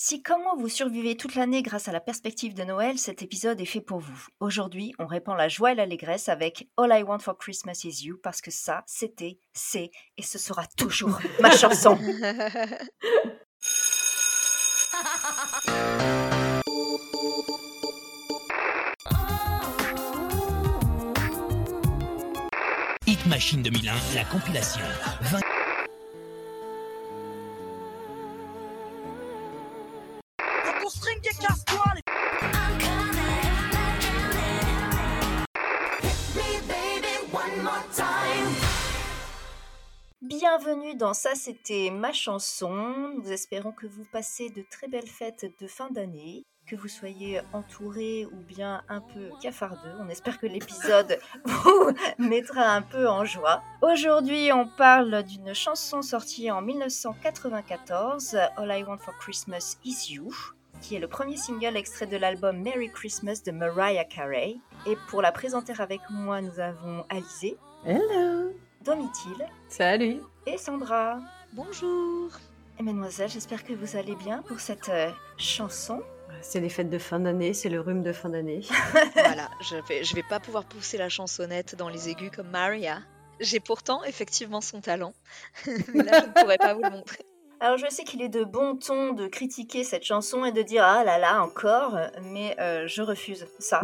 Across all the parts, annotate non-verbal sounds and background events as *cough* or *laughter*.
Si comment vous survivez toute l'année grâce à la perspective de Noël, cet épisode est fait pour vous. Aujourd'hui, on répand la joie et l'allégresse avec All I Want for Christmas is You parce que ça, c'était, c'est et ce sera toujours *laughs* ma chanson. Hit Machine 2001, la compilation. 20... Bienvenue dans Ça c'était ma chanson. Nous espérons que vous passez de très belles fêtes de fin d'année, que vous soyez entouré ou bien un peu cafardeux. On espère que l'épisode *laughs* vous mettra un peu en joie. Aujourd'hui, on parle d'une chanson sortie en 1994, All I Want for Christmas Is You qui est le premier single extrait de l'album Merry Christmas de Mariah Carey. Et pour la présenter avec moi, nous avons Alizé. Hello Domitil. Salut Et Sandra. Bonjour Et mesdemoiselles, j'espère que vous allez bien pour cette euh, chanson. C'est les fêtes de fin d'année, c'est le rhume de fin d'année. *laughs* voilà, je vais, je vais pas pouvoir pousser la chansonnette dans les aigus comme Maria. J'ai pourtant effectivement son talent, *laughs* mais là je ne pourrais pas vous le montrer. Alors je sais qu'il est de bon ton de critiquer cette chanson et de dire ah là là encore, mais euh, je refuse ça.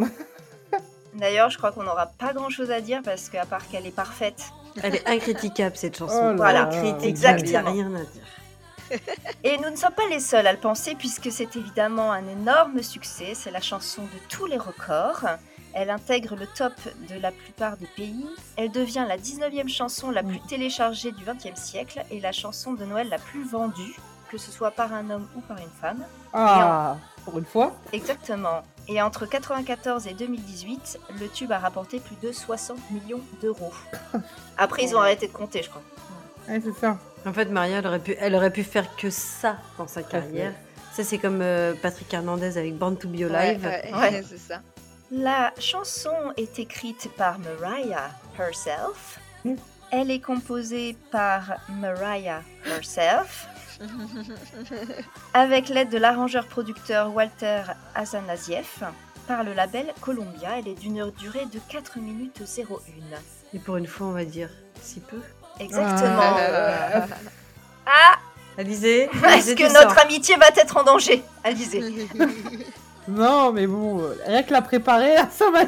*laughs* D'ailleurs, je crois qu'on n'aura pas grand chose à dire parce qu'à part qu'elle est parfaite. Elle est incritiquable cette chanson. Oh voilà, exactement. Il n'y a rien à dire. Et nous ne sommes pas les seuls à le penser puisque c'est évidemment un énorme succès. C'est la chanson de tous les records. Elle intègre le top de la plupart des pays. Elle devient la 19e chanson la plus téléchargée du XXe siècle et la chanson de Noël la plus vendue, que ce soit par un homme ou par une femme. Ah, pour une fois Exactement. Et entre 1994 et 2018, le tube a rapporté plus de 60 millions d'euros. *coughs* Après, ils ont arrêté de compter, je crois. Ouais, c'est ça. En fait, Maria, elle aurait, pu, elle aurait pu faire que ça dans sa carrière. Ça, c'est comme euh, Patrick Hernandez avec Born to Be Alive. Ouais, *laughs* ouais, c'est ça. La chanson est écrite par Mariah herself. Elle est composée par Mariah herself. *laughs* avec l'aide de l'arrangeur-producteur Walter Azanaziev par le label Columbia. Elle est d'une durée de 4 minutes 01. Et pour une fois, on va dire si peu. Exactement. Ah, ah Alizé Est-ce que notre amitié va être en danger Alizé. *laughs* Non, mais bon, euh, rien que la préparer, *laughs* ça m'a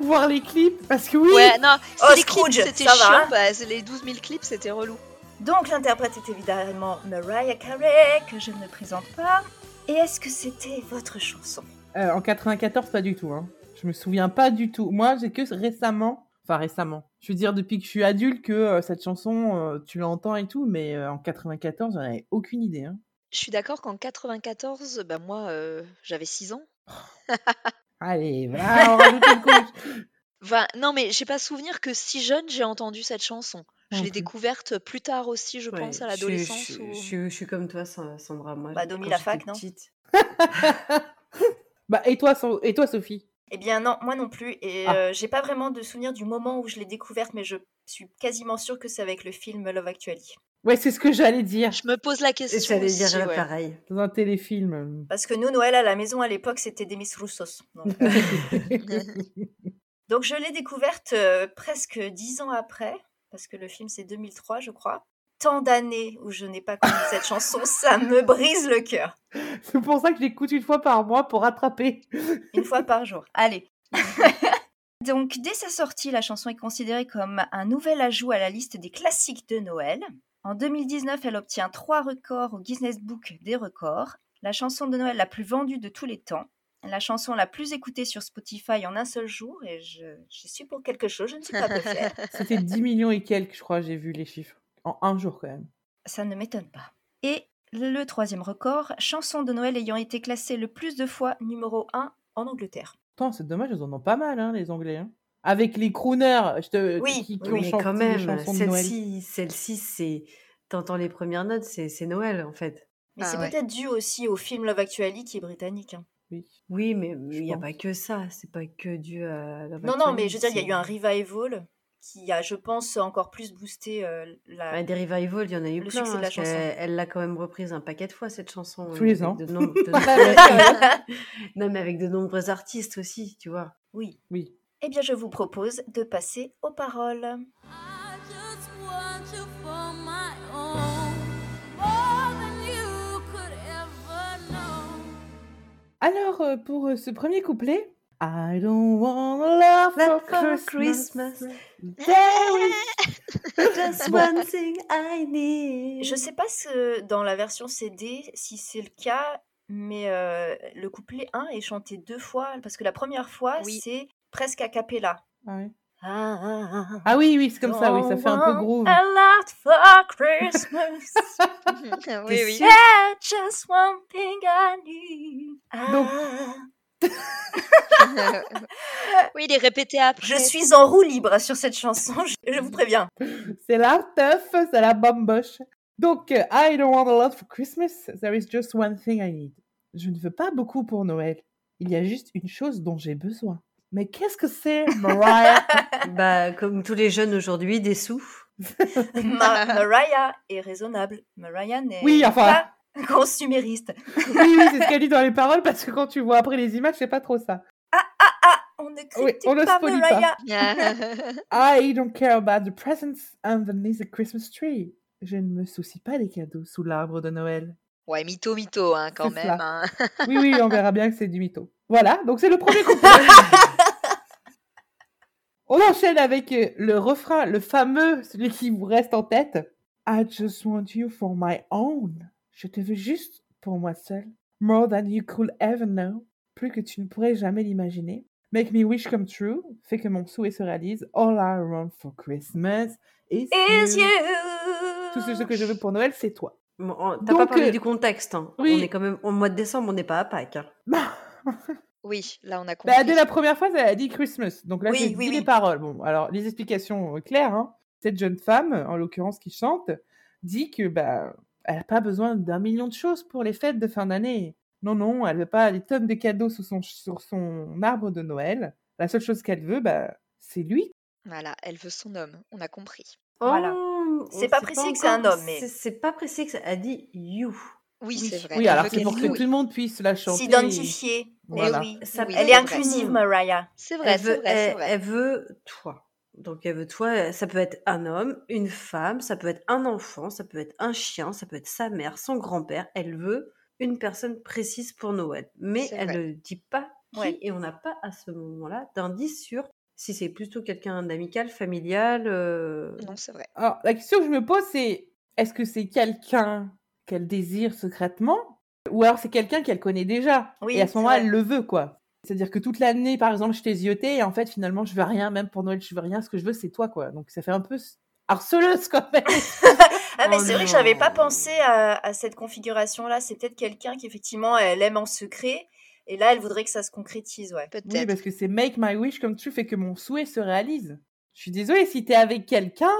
Voir les clips, parce que oui. Ouais, non, oh, les clips c'était chiant, bah, les 12 000 clips c'était relou. Donc l'interprète est évidemment Mariah Carey, que je ne présente pas. Et est-ce que c'était votre chanson? Euh, En 94, pas du tout. Hein. Je me souviens pas du tout. Moi, j'ai que récemment, enfin récemment, je veux dire depuis que je suis adulte que euh, cette chanson, tu l'entends et tout, mais en 94, j'en avais aucune idée. Hein. Je suis d'accord qu'en 94, bah moi, euh, j'avais 6 ans. *laughs* Allez, va, on rajoute une Enfin, *laughs* non, mais j'ai pas souvenir que si jeune j'ai entendu cette chanson. Je l'ai découverte plus tard aussi, je pense, à l'adolescence. Je, suis comme toi, Sandra. Moi, bah, Domi la fac, non Bah, et toi, et toi, Sophie? Eh bien, non, moi non plus. Et ah. euh, j'ai pas vraiment de souvenir du moment où je l'ai découverte, mais je suis quasiment sûre que c'est avec le film Love Actually. Ouais, c'est ce que j'allais dire. Je me pose la question. J'allais dire pareil. Dans un téléfilm. Parce que nous, Noël à la maison à l'époque, c'était des Miss Roussos. Donc, *laughs* euh, *laughs* Donc je l'ai découverte euh, presque dix ans après, parce que le film c'est 2003, je crois. Tant d'années où je n'ai pas connu cette chanson, ça me brise le cœur. *laughs* C'est pour ça que je l'écoute une fois par mois pour rattraper. *laughs* Une fois par jour. Allez. *laughs* Donc, dès sa sortie, la chanson est considérée comme un nouvel ajout à la liste des classiques de Noël. En 2019, elle obtient trois records au Guinness Book des records, la chanson de Noël la plus vendue de tous les temps, la chanson la plus écoutée sur Spotify en un seul jour, et je, suis pour quelque chose, je ne suis pas peu fière. *laughs* C'était 10 millions et quelques, je crois, j'ai vu les chiffres. En un jour quand même. Ça ne m'étonne pas. Et le troisième record, chanson de Noël ayant été classée le plus de fois numéro 1 en Angleterre. Attends, c'est dommage, ils en ont pas mal, hein, les Anglais. Hein avec les crooners je te, oui, qui, mais quand même, celle-ci, celle-ci, c'est, t'entends les premières notes, c'est, Noël en fait. Mais c'est ah peut-être dû aussi au film Love Actually qui est britannique. Hein. Oui. oui, mais il n'y a pas que ça, c'est pas que dû à Love Non, non, mais je veux dire, il y a eu un revival qui a, je pense, encore plus boosté euh, la. Bah, des revivals, il y en a eu Le plein. succès de la chanson. Elle l'a quand même reprise un paquet de fois, cette chanson. Tous les avec ans. de *laughs* nombre- de- *laughs* *laughs* non, mais avec de nombreux artistes aussi, tu vois. oui. Oui. Eh bien, je vous propose de passer aux paroles. Alors, euh, pour euh, ce premier couplet. I don't want love for Love for Christmas. Christmas. There is- *laughs* Just Bon. one thing I need. Je sais pas ce- dans la version CD si c'est le cas, mais euh, le couplet 1 est chanté deux fois, parce que la première fois, Oui. c'est presque a cappella. Ah, ouais. Ah, ah, oui, oui, c'est comme ça, oui, ça fait un peu Don't groove. want A lot for Christmas. *laughs* oui, oui. Yeah, just one thing I need. Donc- Ah. oui, il est répété après. Je suis en roue libre sur cette chanson, je, je vous préviens. C'est la teuf, c'est la bamboche. Donc, euh, I don't want a lot for Christmas. There is just one thing I need. Je ne veux pas beaucoup pour Noël. Il y a juste une chose dont j'ai besoin. Mais qu'est-ce que c'est, Mariah? *laughs* Bah, comme tous les jeunes aujourd'hui, des sous. *laughs* Ma- *laughs* Mariah est raisonnable. Mariah n'est Oui, enfin- pas consumériste. Oui, oui, c'est ce qu'elle dit dans les paroles, parce que quand tu vois après les images, c'est pas trop ça. On ne critique Oui, on ne pas spoilie pas. Mariah. I don't care about the presents underneath the Christmas tree. Je ne me soucie pas des cadeaux sous l'arbre de Noël. ouais, mytho, mytho, hein, quand C'est même. hein. Oui, oui, on verra bien que c'est du mytho. Voilà, donc c'est le premier couplet. On enchaîne avec euh, le refrain, le fameux, celui qui vous reste en tête. I just want you for my own. Je te veux juste pour moi seul. More than you could ever know. Plus que tu ne pourrais jamais l'imaginer. Make me wish come true. Fait que mon souhait se réalise. All I want for Christmas is, Is you. you. Tout ce que je veux pour Noël, c'est toi. Bon, on- T'as pas parlé euh, du contexte. hein. oui. On est quand même au mois de décembre, on n'est pas à Pâques. hein. *laughs* Oui, là, on a compris. Bah, dès la première fois, elle a dit Christmas. Donc là, Oui, j'ai oui, dit oui. les paroles. Bon, alors, les explications euh, claires. Hein. Cette jeune femme, en l'occurrence qui chante, dit que bah, elle n'a pas besoin d'un million de choses pour les fêtes de fin d'année. Non, non, elle veut pas des tonnes de cadeaux sur son, sur son arbre de Noël. La seule chose qu'elle veut, bah, c'est lui. Voilà, elle veut son homme, on a compris. Voilà. Oh, C'est pas sait précisé que c'est un homme, mais- C'est- C'est pas précisé que ça a dit you. Oui, Oui. c'est vrai. Oui, alors c'est pour que tout le monde puisse la chanter. S'identifier. Eh Voilà. oui. Ça Oui, Elle est inclusive. Mariah. C'est vrai, Elle c'est veut, vrai, elle, vrai. elle veut toi. Donc elle veut toi, ça peut être un homme, une femme, ça peut être un enfant, ça peut être un chien, ça peut être sa mère, son grand-père. Elle veut une personne précise pour Noël. Mais elle vrai. ne dit pas qui Ouais. et on n'a pas à ce moment-là d'indice sur si c'est plutôt quelqu'un d'amical, familial. euh, Non, c'est vrai. Alors, la question que je me pose, c'est est-ce que c'est quelqu'un qu'elle désire secrètement Ou alors c'est quelqu'un qu'elle connaît déjà Oui, Et à ce moment-là, elle le veut, quoi. C'est-à-dire que toute l'année, par exemple, je t'ai zioté et en fait, finalement, je veux rien, même pour Noël, je veux rien. Ce que je veux, c'est toi, quoi. Donc ça fait un peu harceleuse, quand même. *laughs* Ah, mais Oh c'est vrai que j'avais pas pensé à, à cette configuration-là. C'est peut-être quelqu'un qui, effectivement, elle aime en secret. Et là, elle voudrait que ça se concrétise, ouais. oui, Peut-être. parce que c'est make my wish come true, fait que mon souhait se réalise. Je suis désolée, si t'es avec quelqu'un,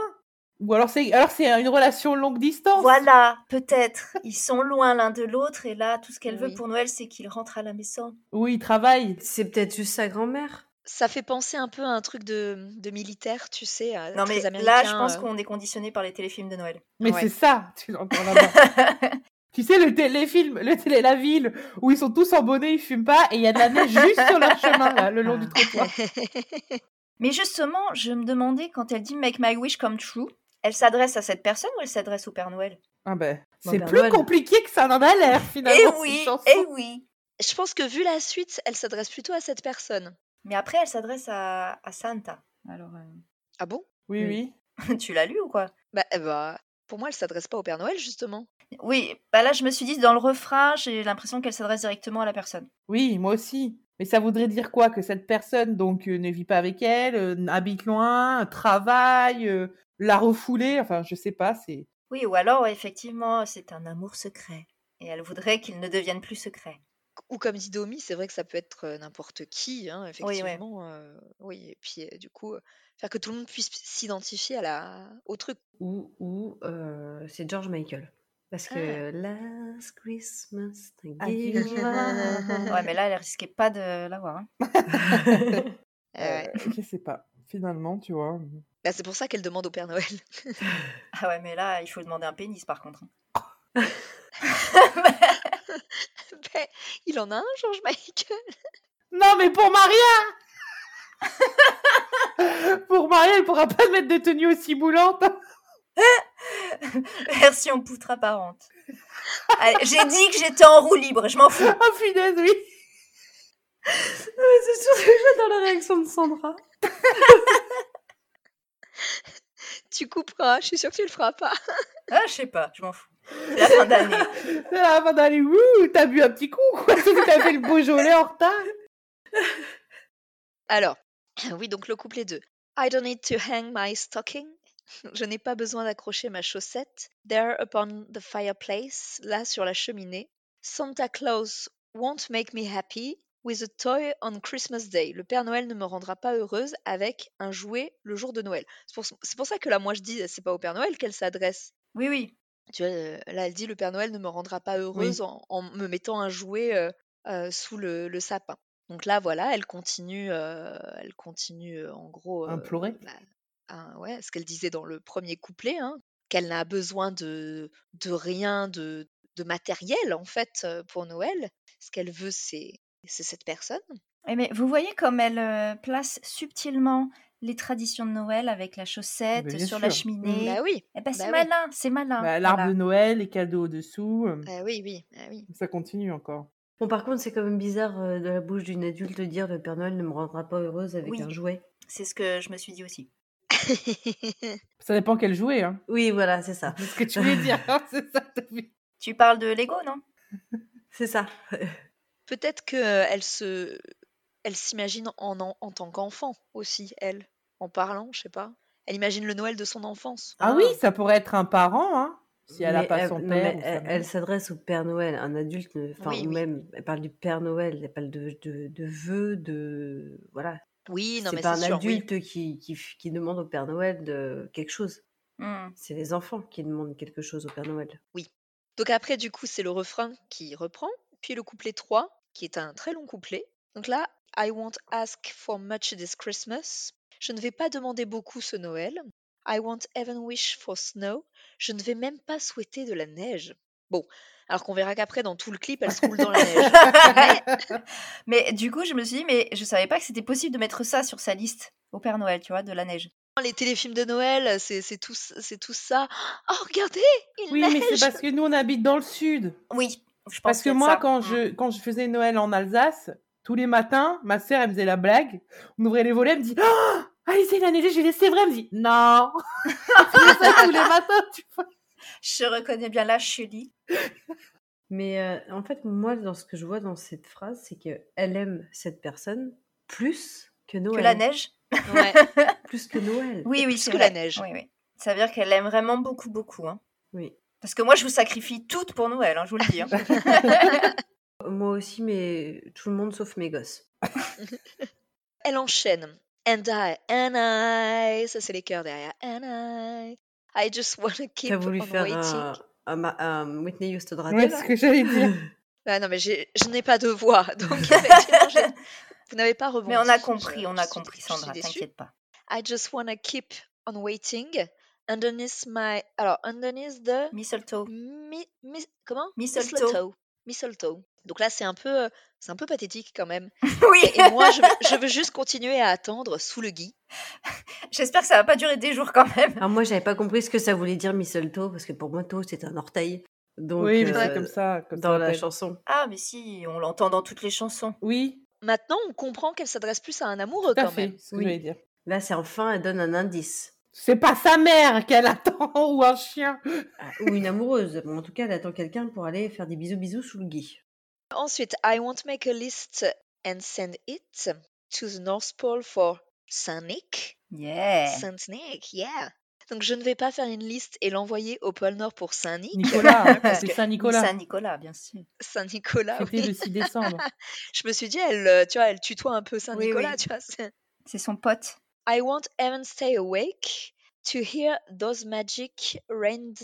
ou alors c'est alors c'est une relation longue distance. Voilà, peut-être. Ils sont loin l'un de l'autre. Et là, tout ce qu'elle veut pour Noël, c'est qu'il rentre à la maison. Oui, il travaille. C'est peut-être juste sa grand-mère. Ça fait penser un peu à un truc de, de militaire, tu sais. Non, très mais là, je pense euh. qu'on est conditionné par les téléfilms de Noël. Mais Ouais. c'est ça, tu l'entends là-bas. *laughs* Tu sais, le téléfilm, le télé, la ville, où ils sont tous en bonnet, ils fument pas, et il y a de la neige juste sur leur chemin, là, le long du trottoir. *laughs* Mais justement, je me demandais, quand elle dit Make my wish come true, elle s'adresse à cette personne ou elle s'adresse au Père Noël? Ah ben, c'est plus Noël. compliqué que ça n'en a l'air, finalement. Eh cette oui, eh oui. Je pense que vu la suite, elle s'adresse plutôt à cette personne. Mais après, elle s'adresse à, à Santa. Alors, Ah bon? Oui, Oui. oui. euh, *laughs* tu l'as lu ou quoi? Bah, eh bah, pour moi, elle s'adresse pas au Père Noël, justement. Oui, bah là, je me suis dit, dans le refrain, j'ai l'impression qu'elle s'adresse directement à la personne. Oui, moi aussi. Mais ça voudrait dire quoi? Que cette personne, donc, euh, ne vit pas avec elle, euh, habite loin, travaille, euh, l'a refoulée, enfin, je sais pas, c'est... Oui, ou alors, effectivement, c'est un amour secret. Et elle voudrait qu'il ne devienne plus secret. Ou comme dit Domi, c'est vrai que ça peut être euh, n'importe qui, hein, ouais. effectivement. euh, oui, et puis euh, du coup, euh, faire que tout le monde puisse s'identifier à la... au truc. Ou, ou euh, c'est George Michael. Parce que Last Christmas, I my- Ouais, mais là, elle risquait pas de l'avoir. hein. *laughs* Euh, Euh, je sais pas, finalement, tu vois. Bah, c'est pour ça qu'elle demande au Père Noël. *laughs* Ah ouais, mais là, il faut demander un pénis par contre. *laughs* *laughs* Ben, il en a un, George Michael. Non, mais pour Maria Pour Maria, elle pourra pas mettre de tenue aussi boulante. Version poutre apparente. J'ai dit que j'étais en roue libre, je m'en fous. Oh, punaise, oui. C'est sûr que j'adore la réaction de Sandra. Tu couperas, je suis sûre que tu le feras pas. *laughs* Ah, je sais pas, je m'en fous. C'est la fin d'année. *laughs* C'est la fin d'année. Ouh, t'as bu un petit coup, quoi. T'as fait le Beaujolais en retard. *laughs* Alors, *clears throat* oui, donc le couplet 2. I don't need to hang my stocking. Je n'ai pas besoin d'accrocher ma chaussette. There upon the fireplace, là sur la cheminée. Santa Claus won't make me happy with a toy on Christmas Day. Le Père Noël ne me rendra pas heureuse avec un jouet le jour de Noël. C'est pour, ça que là, moi, je dis, c'est pas au Père Noël qu'elle s'adresse. Oui, oui. Tu vois, euh, là, elle dit, le Père Noël ne me rendra pas heureuse en, en me mettant un jouet euh, euh, sous le, le sapin. Donc là, voilà, elle continue, euh, elle continue en gros. Implorer. bah, à- ouais, ce qu'elle disait dans le premier couplet, hein, qu'elle n'a besoin de, de rien de, de matériel en fait pour Noël. Ce qu'elle veut, c'est c'est cette personne. Eh, mais vous voyez comme elle euh, place subtilement les traditions de Noël avec la chaussette sur la cheminée. Bah oui, Eh ben, c'est bah oui. malin, c'est malin. Bah, L'arbre voilà. de Noël, les cadeaux dessous. euh, ah oui, oui, ah oui. Ça continue encore. Bon, par contre, c'est quand même bizarre euh, de la bouche d'une adulte de dire le Père Noël ne me rendra pas heureuse avec Oui. un jouet. C'est ce que je me suis dit aussi. *laughs* Ça dépend quel jouet, hein. Oui, voilà, c'est ça. C'est ce que tu voulais dire, hein, c'est ça. Tu parles de Lego, non? C'est ça. Peut-être qu'elle se, elle s'imagine en, en, en tant qu'enfant aussi, elle, en parlant, je sais pas. Elle imagine le Noël de son enfance. Ah oui, ça pourrait être un parent, hein. Si elle a Mais pas elle- son non, père. elle, s'adresse au Père Noël, un adulte, enfin, Oui, ou oui. même, elle parle du Père Noël, elle parle de, de, de vœux, de. Voilà. Oui, non c'est mais pas c'est un sûr. oui. adulte qui, qui, qui demande au Père Noël de quelque chose. Hmm. C'est les enfants qui demandent quelque chose au Père Noël. Donc après, du coup, c'est le refrain qui reprend, puis le couplet 3, qui est un très long couplet. Donc là, I won't ask for much this Christmas. Je ne vais pas demander beaucoup ce Noël. I won't even wish for snow. Je ne vais même pas souhaiter de la neige. Bon, alors qu'on verra qu'après, dans tout le clip, elle se roule dans la neige. *laughs* Mais Mais du coup, je me suis dit, mais je savais pas que c'était possible de mettre ça sur sa liste au Père Noël, tu vois, de la neige. les téléfilms de Noël, c'est tout, c'est tout ça. Oh, regardez, il Oui, mais c'est parce que nous, on habite dans le sud. Oui, je pense Parce que moi, ça. quand je, quand je faisais Noël en Alsace, tous les matins, ma sœur, elle faisait la blague. On ouvrait les volets, elle me dit Oh, Allez, la neige. Je lui dis C'est vrai. Elle me dit Non. *laughs* Faisait ça tous les matins, tu vois. Je reconnais bien la Chuli. Mais euh, en fait, moi, dans ce que je vois dans cette phrase, c'est qu'elle aime cette personne plus que Noël. Que la neige Ouais. Plus que Noël. Oui, Et oui, plus c'est que vrai. la neige. Oui, oui. Ça veut dire qu'elle aime vraiment beaucoup, beaucoup. Hein. Oui. Parce que moi, je vous sacrifie toutes pour Noël, hein, je vous le dis. hein. *laughs* Moi aussi, mais tout le monde sauf mes gosses. *laughs* Elle enchaîne. And I, and I, ça c'est les cœurs derrière. And I, I just wanna keep T'as voulu on faire waiting. un, un, un Whitney Houston raté, Ouais, ce que j'allais dire. *laughs* Ah non mais je n'ai pas de voix, donc effectivement, vous n'avez pas rebondi. Mais on a Je- compris, on je a suis- compris, Sandra, t'inquiète pas. I just wanna keep on waiting underneath my, alors underneath the Mistletoe. mi, mi- comment? Mistletoe. Mistletoe. Mistletoe. Donc là c'est un peu, euh, c'est un peu pathétique quand même. *laughs* oui, Et, et moi je veux, je veux juste continuer à attendre sous le gui. *laughs* j'espère que ça va pas durer des jours quand même. Alors moi, j'avais pas compris ce que ça voulait dire mistletoe, parce que pour moi, toe, c'est un orteil. Donc, oui, mais euh, c'est comme ça. Comme ça dans la chanson. Ah, mais si, on l'entend dans toutes les chansons. Oui, Maintenant on comprend qu'elle s'adresse plus à un amoureux quand fait. même. C'est ce que Oui. j'allais dire. Là, c'est enfin, elle donne un indice. C'est pas sa mère qu'elle attend ou un chien. Ah, Ou une amoureuse. Bon, en tout cas, elle attend quelqu'un pour aller faire des bisous bisous sous le gui. Ensuite, I won't make a list and send it to the North Pole for Saint Nick. Yeah. Saint Nick, yeah. Donc je ne vais pas faire une liste et l'envoyer au pôle Nord pour Saint Nick. Nicolas, hein, c'est Saint-Nicolas. Saint-Nicolas, bien sûr. Saint Nicolas, C'était oui. le 6 décembre. *laughs* Je me suis dit, elle, euh, tu vois, elle tutoie un peu Saint Oui, Nicolas, oui. tu vois. C'est son pote. I won't even stay awake to hear those magic rain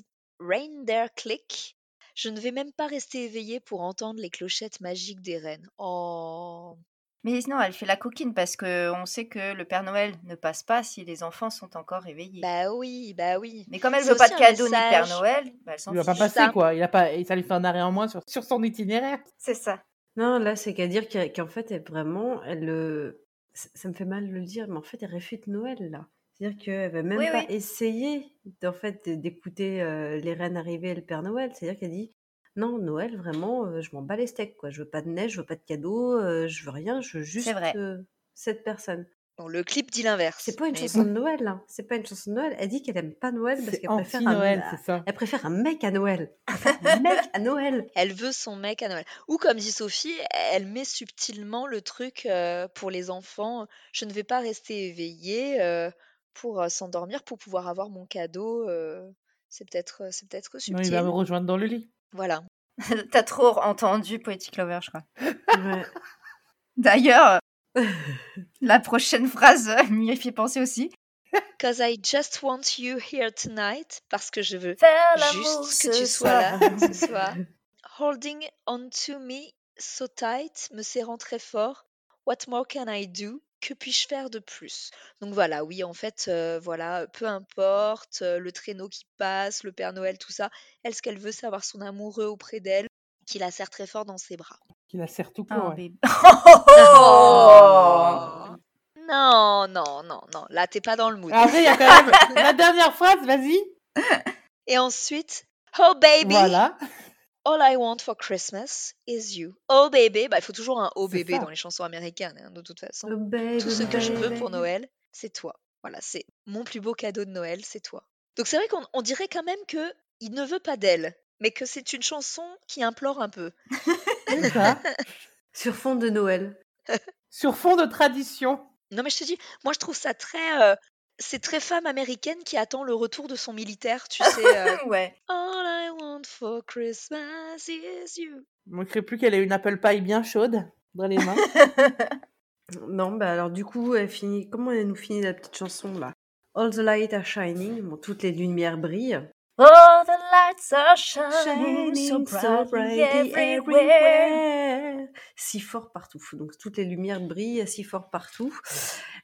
reindeer click. Je ne vais même pas rester éveillée pour entendre les clochettes magiques des reines. Oh. Mais sinon, elle fait la coquine parce que on sait que le Père Noël ne passe pas si les enfants sont encore réveillés. Bah oui, bah oui. Mais comme elle veut pas de cadeau ni de Père. Noël, bah, elle s'en Il va pas passer, ça. quoi. Il a pas... Ça lui fait un arrêt en moins sur, sur son itinéraire. C'est ça. Non, là, c'est qu'à dire qu'en fait, elle, vraiment, elle. Ça ça me fait mal de le dire, mais en fait, elle réfute Noël, là. C'est-à-dire qu'elle va même Oui, pas oui. essayer, d'en fait, d'écouter euh, les reines arrivées et le Père Noël. C'est-à-dire qu'elle dit Non, Noël, vraiment, euh, je m'en bats les steaks, quoi. Je veux pas de neige, je veux pas de cadeaux, euh, je veux rien, je veux juste euh, cette personne. Bon, le clip dit l'inverse. C'est pas une chanson de Noël, hein. C'est pas une chanson de Noël. Elle dit qu'elle aime pas Noël parce qu'elle préfère un, c'est ça. elle préfère un mec à Noël. Un *laughs* mec à Noël. Elle veut son mec à Noël. Ou comme dit Sophie, elle met subtilement le truc euh, pour les enfants. Je ne vais pas rester éveillée euh, pour euh, s'endormir, pour pouvoir avoir mon cadeau. euh, c'est peut-être, c'est peut-être Non, subtil. il va me rejoindre dans le lit. Voilà. *laughs* T'as trop entendu Poetic Lover, je crois. Ouais. *laughs* D'ailleurs, la prochaine phrase *laughs* m'y fait penser aussi. Cause I just want you here tonight. Parce que je veux Faire juste que tu sois là *laughs* ce soir. Holding on to me so tight, me serrant très fort. What more can I do? Que puis-je faire de plus? Donc voilà, oui, en fait, euh, voilà, peu importe euh, le traîneau qui passe, le Père Noël, tout ça, elle, ce qu'elle veut, c'est avoir son amoureux auprès d'elle, qui la serre très fort dans ses bras. Qui la sert tout Oh, court. ouais. *laughs* Oh Non, non, non, non, là, t'es pas dans le mood. Après, il y a quand même *laughs* la dernière phrase, vas-y. Et ensuite, oh baby, Voilà. All I want for Christmas is you. Oh baby, bah il faut toujours un oh ça. dans les chansons américaines, hein, de toute façon. Oh, baby, Tout ce que je veux pour baby. Noël, c'est toi. Voilà, c'est mon plus beau cadeau de Noël, c'est toi. Donc c'est vrai qu'on on dirait quand même que il ne veut pas d'elle, mais que c'est une chanson qui implore un peu. *laughs* C'est *laughs* ça. Sur fond de Noël. Sur fond de tradition. Non mais je te dis, moi je trouve ça très, euh, c'est très femme américaine qui attend le retour de son militaire, tu sais. euh, *laughs* Ouais. All I want for Christmas is you. Manquerait plus qu'elle ait une apple pie bien chaude dans les mains. *laughs* Non, bah alors du coup, elle finit. Comment elle nous finit la petite chanson là? All the lights are shining. Bon, toutes les lumières brillent. All the lights are shining so brightly everywhere. Si fort partout. Donc toutes les lumières brillent si fort partout.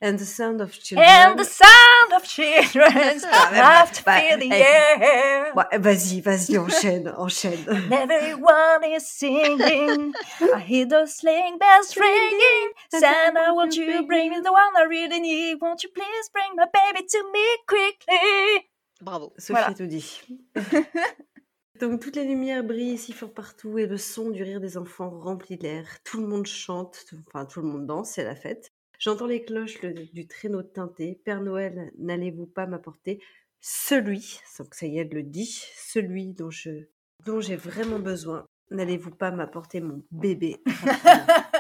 And the sound of children. And the sound of children's *laughs* Ah, bah, fill the air. Ouais, vas-y, vas-y, enchaîne, enchaîne. And everyone is singing. I hear those sleighing bells ringing. Santa, won't you bring me the one I really need? Won't you please bring my baby to me quickly? Bravo. Sophie Voilà. a tout dit. *laughs* Donc toutes les lumières brillent si fort partout et le son du rire des enfants remplit l'air. Tout le monde chante, tout- enfin tout le monde danse, c'est la fête. J'entends les cloches le- du traîneau teinté. Père Noël, n'allez-vous pas m'apporter celui, donc ça y est, elle le dit, celui dont je, dont j'ai vraiment besoin. N'allez-vous pas m'apporter mon bébé *laughs*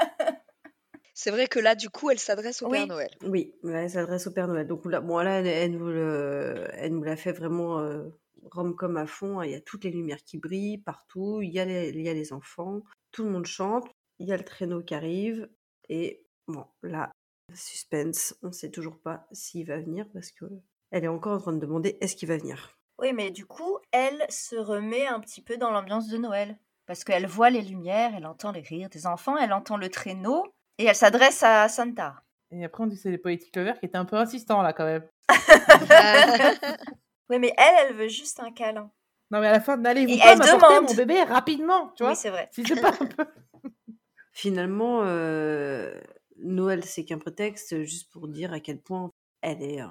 C'est vrai que là, du coup, elle s'adresse au Père. Noël. Oui, elle s'adresse au Père Noël. Donc là, bon, là, elle, elle nous, le- elle nous l'a fait vraiment euh, rom-com à fond. hein. Il y a toutes les lumières qui brillent partout. Il y, a les, il y a les enfants. Tout le monde chante. Il y a le traîneau qui arrive. Et bon, là, suspense. On ne sait toujours pas s'il va venir parce que elle est encore en train de demander est-ce qu'il va venir. Oui, mais du coup, elle se remet un petit peu dans l'ambiance de Noël. Parce qu'elle voit les lumières, elle entend les rires des enfants, elle entend le traîneau, et elle s'adresse à Santa. Et après, on dit que c'est les Poetic Lovers qui étaient un peu insistants là quand même. *laughs* Oui, mais elle, elle veut juste un câlin. Non, mais à la fin, n'allez-vous Et pas elle demande. mon bébé rapidement, tu vois Oui, c'est vrai. *laughs* Si c'est pas un peu... *laughs* Finalement, euh, Noël, c'est qu'un prétexte juste pour dire à quel point elle est euh,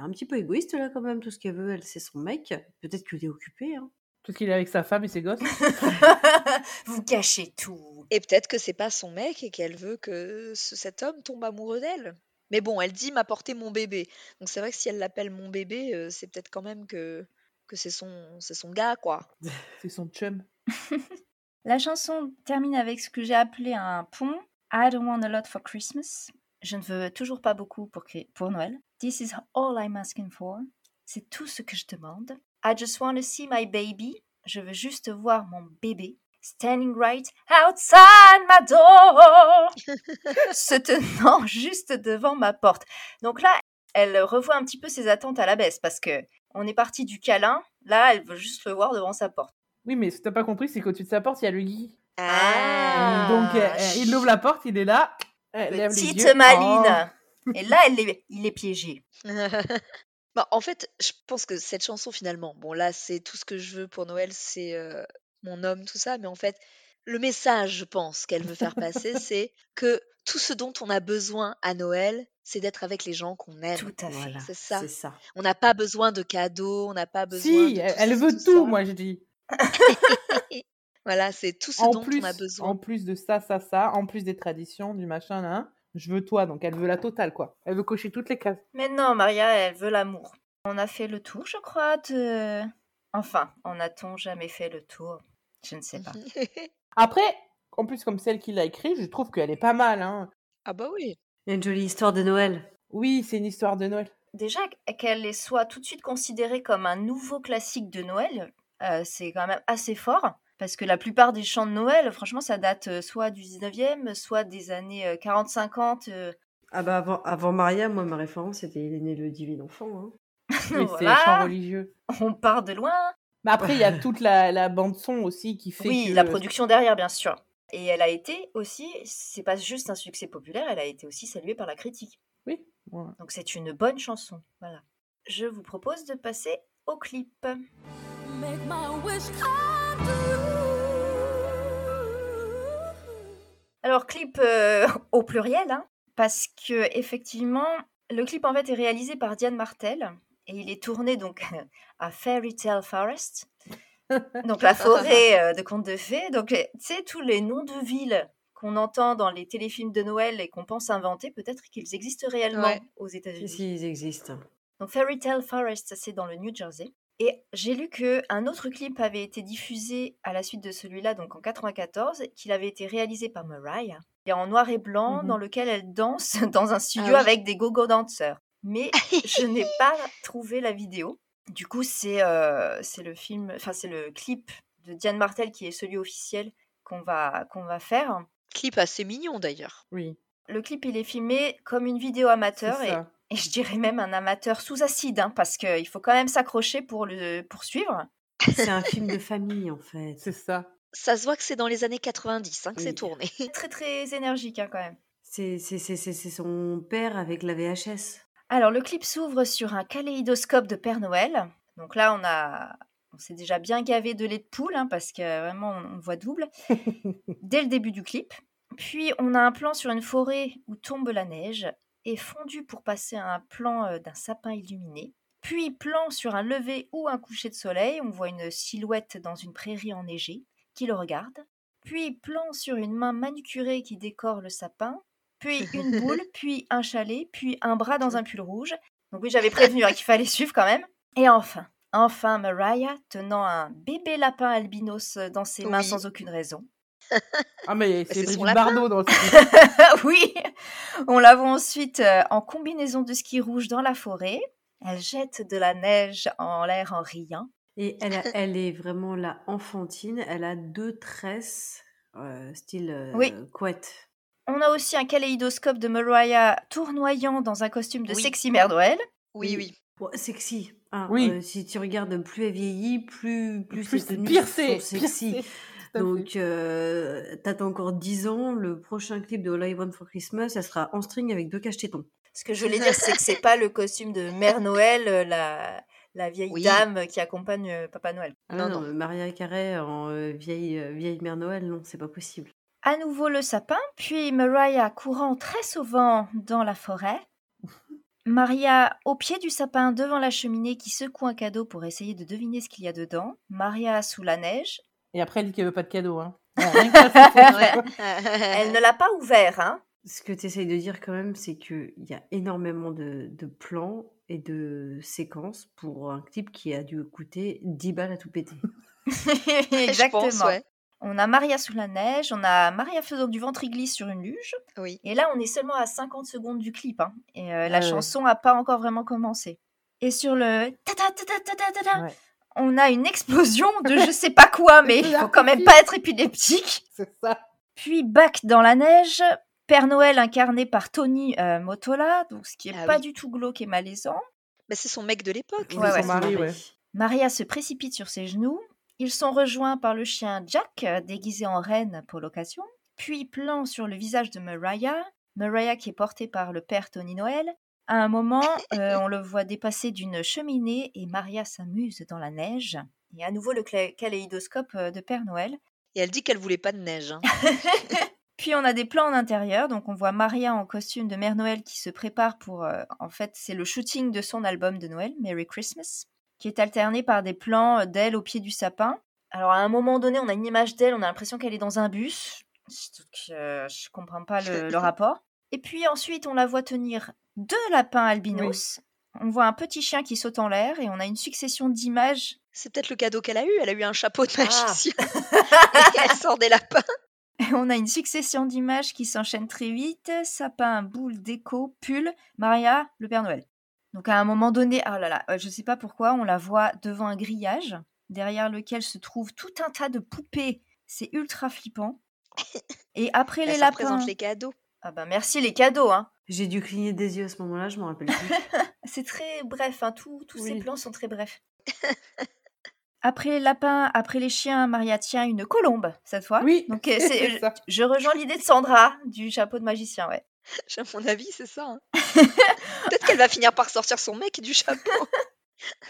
un petit peu égoïste là quand même. Tout ce qu'elle veut, elle, c'est son mec. Peut-être qu'il est occupé. Hein. Parce qu'il est avec sa femme et ses gosses. *laughs* Vous cachez tout. Et peut-être que c'est pas son mec et qu'elle veut que ce- cet homme tombe amoureux d'elle. Mais bon, elle dit m'apporter mon bébé. Donc c'est vrai que si elle l'appelle mon bébé, euh, c'est peut-être quand même que, que c'est son, c'est son gars, quoi. *laughs* C'est son chum. *laughs* La chanson termine avec ce que j'ai appelé un pont. I don't want a lot for Christmas. Je ne veux toujours pas beaucoup pour, pour Noël. This is all I'm asking for. C'est tout ce que je demande. I just want to see my baby. Je veux juste voir mon bébé. Standing right outside my door. *laughs* Se tenant juste devant ma porte. Donc là, elle revoit un petit peu ses attentes à la baisse parce que on est parti du câlin. Là, elle veut juste le voir devant sa porte. Oui, mais que t'as pas compris, c'est qu'au-dessus de sa porte, il y a le Guy. Ah. Donc, euh, euh, il ouvre la porte, il est là. Elle Petite maline. Et là, elle est- il est piégé. *laughs* Bah, en fait, je pense que cette chanson, finalement, bon, là, c'est tout ce que je veux pour Noël, c'est euh, mon homme, tout ça, mais en fait, le message, je pense, qu'elle veut faire *laughs* passer, c'est que tout ce dont on a besoin à Noël, c'est d'être avec les gens qu'on aime. Tout à fait. C'est ça. C'est ça. On n'a pas besoin de cadeaux, on n'a pas besoin Si, de elle, veut tout moi je dis. *laughs* Voilà, c'est tout ce En dont plus, on a besoin. en plus de ça, ça, ça, en plus des traditions, du machin, là, je veux toi. Donc elle veut la totale, quoi. Elle veut cocher toutes les cases. Mais non, Maria, elle veut l'amour. On a fait le tour, je crois, de... Enfin, en a-t-on jamais fait le tour? Je ne sais pas. *laughs* Après, en plus, comme celle qui l'a écrit, je trouve qu'elle est pas mal. Hein. ah bah oui. Il y a une jolie histoire de Noël. Oui, c'est une histoire de Noël. Déjà, qu'elle soit tout de suite considérée comme un nouveau classique de Noël, euh, c'est quand même assez fort. Parce que la plupart des chants de Noël, franchement, ça date euh, soit du 19e, soit des années euh, 40-50. euh, Ah bah avant, avant Maria, moi ma référence c'était Il est né le divin enfant. hein. *laughs* Oui, c'est voilà, chant religieux. on part de loin. Mais après, il y a toute la, la bande-son aussi qui fait Oui, que... la production derrière, bien sûr. Et elle a été aussi, c'est pas juste un succès populaire, elle a été aussi saluée par la critique. Oui, voilà. Donc c'est une bonne chanson. Voilà. Je vous propose de passer au clip. Make my wish come. Alors clip euh, au pluriel, hein, parce que effectivement, le clip en fait est réalisé par Diane Martel et il est tourné donc *laughs* à Fairy Tale Forest, donc la forêt *laughs* euh, de contes de fées. Donc euh, tu sais tous les noms de villes qu'on entend dans les téléfilms de Noël et qu'on pense inventer, peut-être qu'ils existent réellement Ouais. aux États-Unis. si, ils existent? Donc Fairy Tale Forest, c'est dans le New Jersey. Et j'ai lu que un autre clip avait été diffusé à la suite de celui-là, donc en 94, qu'il avait été réalisé par Mariah. Il est en noir et blanc, Mhm. dans lequel elle danse *laughs* dans un studio oui. avec des go-go danseurs. Mais *laughs* je n'ai pas trouvé la vidéo. Du coup, c'est euh, c'est le film, enfin c'est le clip de Diane Martel qui est celui officiel qu'on va qu'on va faire. Clip assez mignon d'ailleurs. Oui, Le clip, il est filmé comme une vidéo amateur et ça. Et je dirais même un amateur sous acide, hein, parce qu'il faut quand même s'accrocher pour le poursuivre. C'est un film de famille en fait. C'est ça. Ça se voit que c'est dans les années 90 hein, que c'est tourné. *laughs* Très très énergique hein, quand même. C'est son père avec la VHS. Alors le clip s'ouvre sur un kaléidoscope de Père Noël. Donc là on a, on s'est déjà bien gavé de lait de poule, hein, parce que vraiment on, on voit double *laughs* dès le début du clip. Puis on a un plan sur une forêt où tombe la neige fondu pour passer à un plan euh, d'un sapin illuminé. Puis plan sur un lever ou un coucher de soleil, on voit une silhouette dans une prairie enneigée qui le regarde. Puis plan sur une main manucurée qui décore le sapin. Puis une *laughs* boule, puis un chalet, puis un bras dans un pull rouge. Donc oui, j'avais prévenu hein, qu'il *laughs* fallait suivre quand même. Et enfin, enfin Mariah tenant un bébé lapin albinos dans ses mains sans aucune raison. Ah, mais c'est c'est Brigitte. Bardot dans le *laughs* film. oui, on la voit ensuite euh, en combinaison de ski rouge dans la forêt. Elle jette de la neige en l'air en riant. Et elle, a- elle est vraiment là enfantine. Elle a deux tresses, euh, style euh, Oui. couette. On a aussi un kaléidoscope de Mariah tournoyant dans un costume de Oui. sexy mère Noël. Oui, Oui. oui. Bon, sexy. hein, Oui. euh, si tu regardes, plus elle vieillit, plus, plus, Plus ses c'est tenues pire, sont c'est. pire Donc, euh, t'attends encore 10 ans. Le prochain clip de All I Want for Christmas, elle sera en string avec deux caches-tétons. Ce que je voulais dire, c'est que c'est pas le costume de mère Noël, euh, la, la vieille Oui. dame qui accompagne euh, Papa Noël. Ah Non, non, non. Maria Carré en euh, vieille, euh, vieille mère Noël, non, c'est pas possible. À nouveau le sapin, puis Mariah courant très souvent dans la forêt. Maria au pied du sapin devant la cheminée qui secoue un cadeau pour essayer de deviner ce qu'il y a dedans. Maria sous la neige. Et après, elle dit qu'elle veut pas de cadeau. Hein. Ouais, rien que ça, c'est faux. *laughs* Elle ne l'a pas ouvert, hein. Ce que tu essayes de dire quand même, c'est qu'il y a énormément de, de plans et de séquences pour un clip qui a dû coûter 10 balles à tout péter. Exactement. *laughs* Je pense, ouais. On a Maria sous la neige, on a Maria faisant du ventriglisse sur une luge. Oui. Et là, on est seulement à 50 secondes du clip. hein. Et euh, la Ah chanson n'a pas encore vraiment commencé. Et sur le ta-ta, ta-ta, ta-ta, ta-ta, Ouais. On a une explosion de *laughs* je sais pas quoi, mais il faut quand même pas être épileptique. *laughs* C'est ça. Puis back dans la neige, Père Noël incarné par Tony euh, Motola, donc ce qui est Ah pas oui. du tout glauque et malaisant. Mais c'est son mec de l'époque. Ouais, ouais. son mari, ouais. Maria se précipite sur ses genoux. Ils sont rejoints par le chien Jack, euh, déguisé en reine pour l'occasion. Puis plan sur le visage de Mariah. Mariah qui est portée par le père Tony Noël. À un moment, euh, on le voit dépasser d'une cheminée et Maria s'amuse dans la neige. Et à nouveau le kaléidoscope euh, de Père Noël. Et elle dit qu'elle voulait pas de neige. hein. *laughs* *laughs* Puis on a des plans en intérieur, donc on voit Maria en costume de Mère Noël qui se prépare pour, euh, en fait, c'est le shooting de son album de Noël, Merry Christmas, qui est alterné par des plans d'elle au pied du sapin. Alors à un moment donné, on a une image d'elle, on a l'impression qu'elle est dans un bus, donc euh, je comprends pas le, le *laughs* rapport. Et puis ensuite, on la voit tenir deux lapins albinos. On voit un petit chien qui saute en l'air et on a une succession d'images. C'est peut-être le cadeau qu'elle a eu. Elle a eu un chapeau de Ah. magicien. *laughs* et elle sort des lapins. Et on a une succession d'images qui s'enchaînent très vite. Sapin, boule, déco, pull, Maria, le Père Noël. Donc à un moment donné, ah là là, euh, je sais pas pourquoi, on la voit devant un grillage, derrière lequel se trouve tout un tas de poupées. C'est ultra flippant. *laughs* Et après les ça lapins. représente les cadeaux. Ah bah merci les cadeaux, hein. J'ai dû cligner des yeux à ce moment-là, je m'en rappelle plus. *laughs* C'est très bref, hein, tout- tous ces plans sont très brefs. *laughs* Après les lapins, après les chiens, Maria tient une colombe, cette fois. Oui, Donc *laughs* c'est- c'est ça. je rejoins l'idée de Sandra du chapeau de magicien, ouais. À mon avis, c'est ça. hein. Peut-être qu'elle va finir par sortir son mec du chapeau.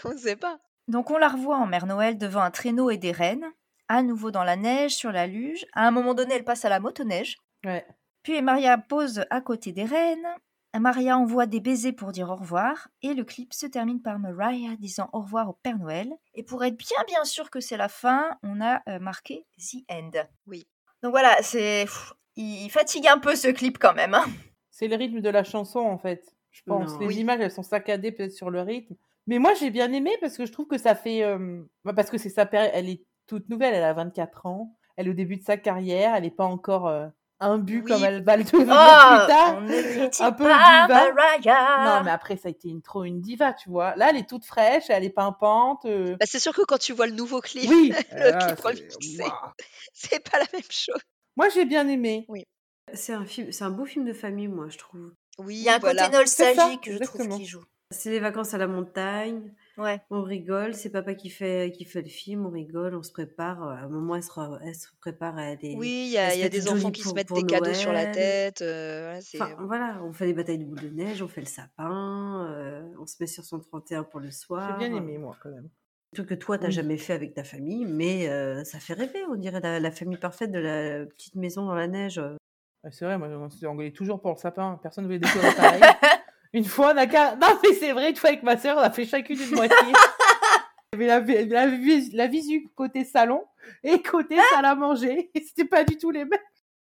On ne sait pas. Donc on la revoit en Mère Noël devant un traîneau et des rennes, à nouveau dans la neige, sur la luge. À un moment donné, elle passe à la motoneige. Ouais. Puis Maria pose à côté des rennes. Maria envoie des baisers pour dire au revoir. Et le clip se termine par Mariah disant au revoir au Père Noël. Et pour être bien bien sûr que c'est la fin, on a euh, marqué The End. Oui. Donc voilà, c'est... Il fatigue un peu ce clip quand même. hein. C'est le rythme de la chanson, en fait. Je pense. Non. Les Oui. images, elles sont saccadées peut-être sur le rythme. Mais moi, j'ai bien aimé parce que je trouve que ça fait. euh, bah, Parce que c'est sa période. Elle est toute nouvelle, elle a 24 ans. Elle est au début de sa carrière. Elle n'est pas encore euh, imbue Oui. comme elle va le devenir Oh, plus tard. on Un peu pas diva. Mariah Non, mais après, ça a été une, trop une diva, tu vois. Là, elle est toute fraîche, elle est pimpante. euh, Bah, c'est sûr que quand tu vois le nouveau clip, Oui, *laughs* le ah, clip c'est- *laughs* c'est- pas la même chose. Moi, j'ai bien aimé. C'est un film, c'est un beau film de famille, moi, je trouve. Oui, Il y a un voilà. côté nostalgique, je trouve, qui joue. C'est les vacances à la montagne, Ouais. on rigole, c'est papa qui fait, qui fait le film, on rigole, on se prépare. À un moment, elle se, re- elle se prépare à aller. Oui, il y a, y des enfants qui se mettent des cadeaux sur la tête. euh, voilà, c'est- Enfin, voilà, on fait des batailles de boules de neige, on fait le sapin, euh, on se met sur son 31 pour le soir. J'ai bien aimé, moi, quand même. Truc que toi, t'as Oui. jamais fait avec ta famille, mais euh, ça fait rêver, on dirait la, la famille parfaite de la petite maison dans la neige. euh. Ouais, c'est vrai, moi, on s'est engueulé toujours pour le sapin. Personne ne voulait décorer pareil. *laughs* une fois, on a qu'à- Non, mais c'est vrai, une fois avec ma sœur, on a fait chacune une moitié. *laughs* Il y avait la, la, vis- la visu côté salon et côté salle à manger. *laughs* Et c'était pas du tout les mêmes.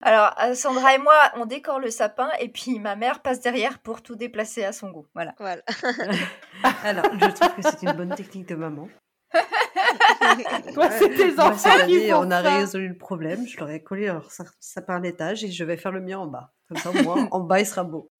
Alors, euh, Sandra et moi, on décore le sapin et puis ma mère passe derrière pour tout déplacer à son goût. Voilà. Voilà. *laughs* Alors, je trouve que c'est une bonne technique de maman. Toi, c'est tes Moi, enfants cette qui font on a ça. résolu le problème. Je leur ai collé leur sa- sapin à l'étage et je vais faire le mien en bas. Comme ça, moins, en bas, il sera beau.